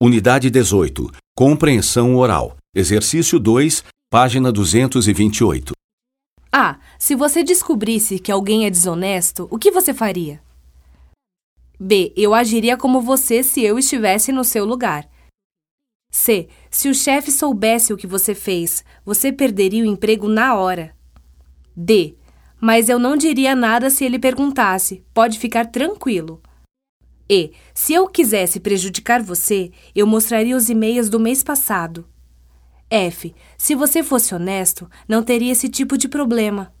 Unidade 18. Compreensão oral. Exercício 2, página 228. A. Se você descobrisse que alguém é desonesto, o que você faria? B. Eu agiria como você se eu estivesse no seu lugar. C. Se o chefe soubesse o que você fez, você perderia o emprego na hora. D. Mas eu não diria nada se ele perguntasse. Pode ficar tranquilo. E. Se eu quisesse prejudicar você, eu mostraria os e-mails do mês passado. F. Se você fosse honesto, não teria esse tipo de problema.